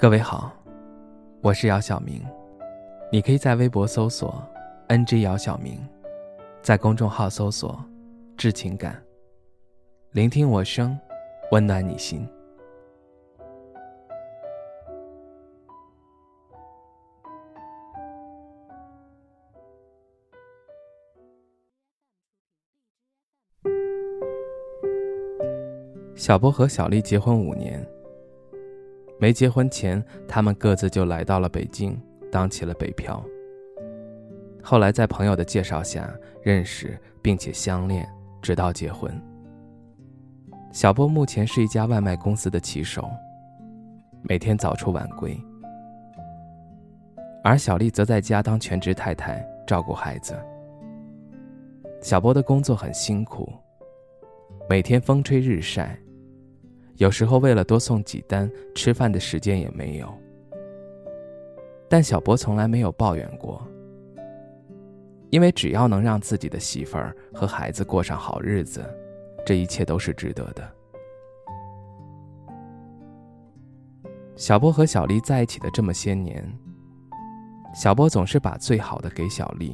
各位好，我是姚晓明，你可以在微博搜索 “ng 姚晓明”，在公众号搜索“致情感”，聆听我声，温暖你心。小波和小丽结婚五年。没结婚前，他们各自就来到了北京，当起了北漂。后来在朋友的介绍下认识，并且相恋，直到结婚。小波目前是一家外卖公司的骑手，每天早出晚归，而小丽则在家当全职太太，照顾孩子。小波的工作很辛苦，每天风吹日晒。有时候为了多送几单，吃饭的时间也没有。但小波从来没有抱怨过，因为只要能让自己的媳妇儿和孩子过上好日子，这一切都是值得的。小波和小丽在一起的这么些年，小波总是把最好的给小丽，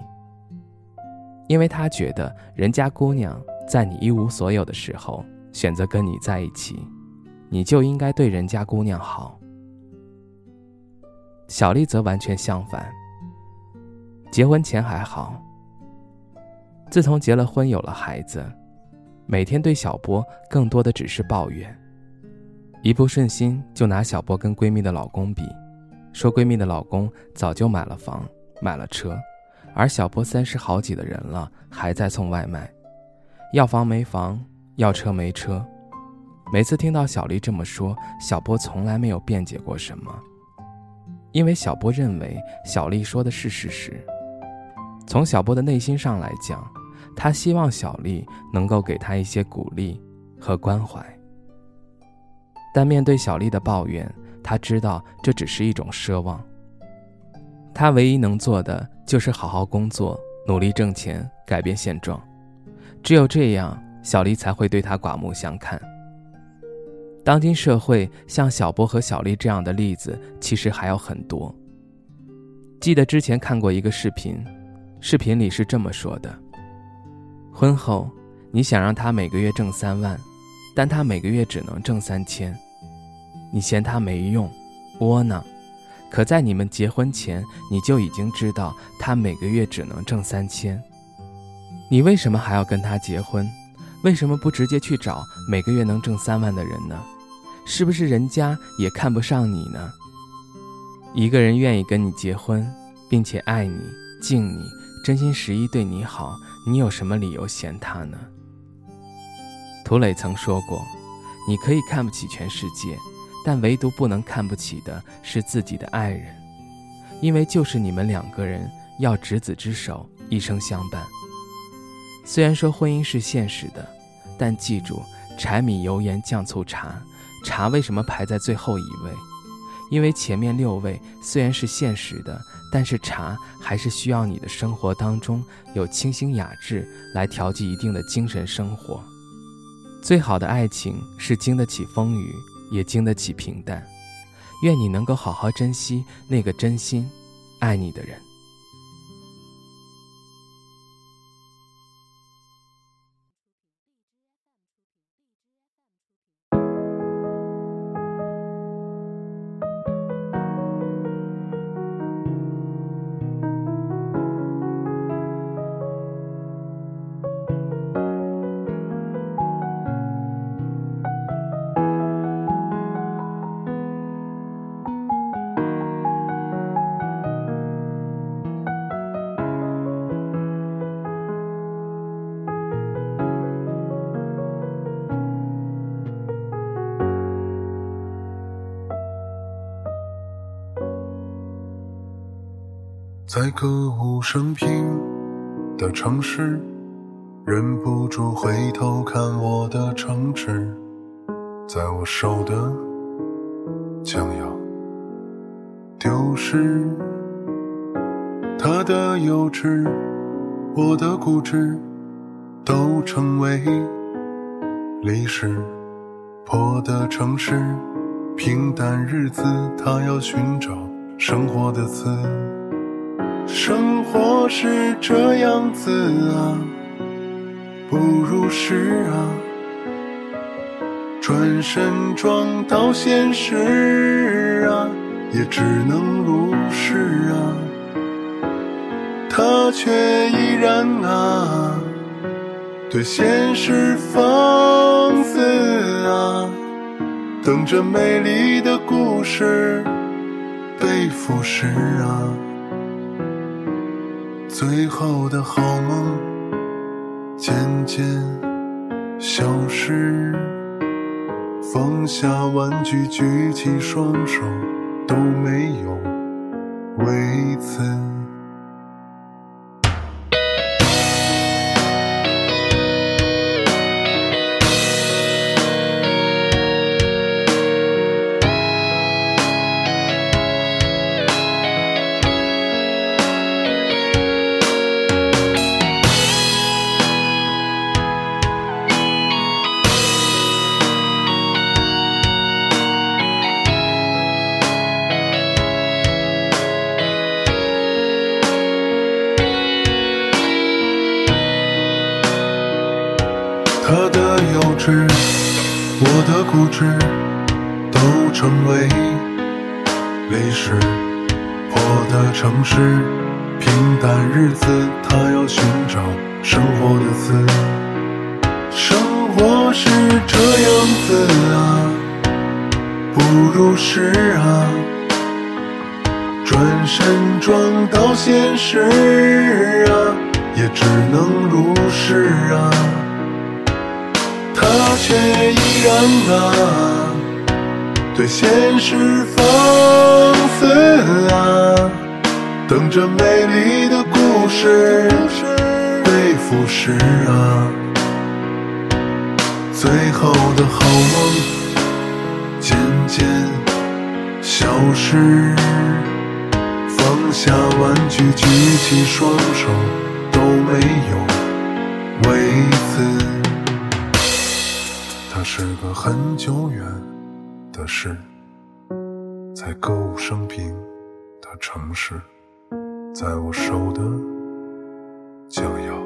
因为他觉得人家姑娘在你一无所有的时候选择跟你在一起。你就应该对人家姑娘好。小丽则完全相反。结婚前还好，自从结了婚有了孩子，每天对小波更多的只是抱怨。一不顺心就拿小波跟闺蜜的老公比，说闺蜜的老公早就买了房买了车，而小波三十好几的人了还在送外卖，要房没房，要车没车。每次听到小丽这么说，小波从来没有辩解过什么，因为小波认为小丽说的是事实。从小波的内心上来讲，他希望小丽能够给他一些鼓励和关怀。但面对小丽的抱怨，他知道这只是一种奢望。他唯一能做的就是好好工作，努力挣钱，改变现状。只有这样，小丽才会对他刮目相看。当今社会，像小波和小丽这样的例子其实还有很多。记得之前看过一个视频，视频里是这么说的：婚后，你想让他每个月挣三万，但他每个月只能挣三千，你嫌他没用，窝囊。可在你们结婚前，你就已经知道他每个月只能挣三千，你为什么还要跟他结婚？为什么不直接去找每个月能挣三万的人呢？是不是人家也看不上你呢？一个人愿意跟你结婚，并且爱你、敬你、真心实意对你好，你有什么理由嫌他呢？涂磊曾说过：“你可以看不起全世界，但唯独不能看不起的是自己的爱人，因为就是你们两个人要执子之手，一生相伴。虽然说婚姻是现实的，但记住，柴米油盐酱醋茶。”茶为什么排在最后一位？因为前面六位虽然是现实的，但是茶还是需要你的生活当中有清新雅致来调剂一定的精神生活。最好的爱情是经得起风雨，也经得起平淡。愿你能够好好珍惜那个真心爱你的人。在歌舞升平的城市，忍不住回头看我的城池，在我手的将要丢失。他的幼稚，我的固执，都成为历史。破的城市，平淡日子，他要寻找生活的词。生活是这样子啊，不如是啊，转身撞到现实啊，也只能如是啊。他却依然啊，对现实放肆啊，等着美丽的故事被腐蚀啊。最后的好梦渐渐消失，放下玩具，举起双手都没有为此。我的固执，都成为历史。破的城市，平淡日子，他要寻找生活的词。生活是这样子啊，不如是啊，转身撞到现实啊，也只能如是啊。他却依然啊，对现实放肆啊，等着美丽的故事被腐蚀啊。最后的好梦渐渐消失，放下玩具，举起双手都没有为此。是个很久远的事在歌舞升平的城市在我手的将要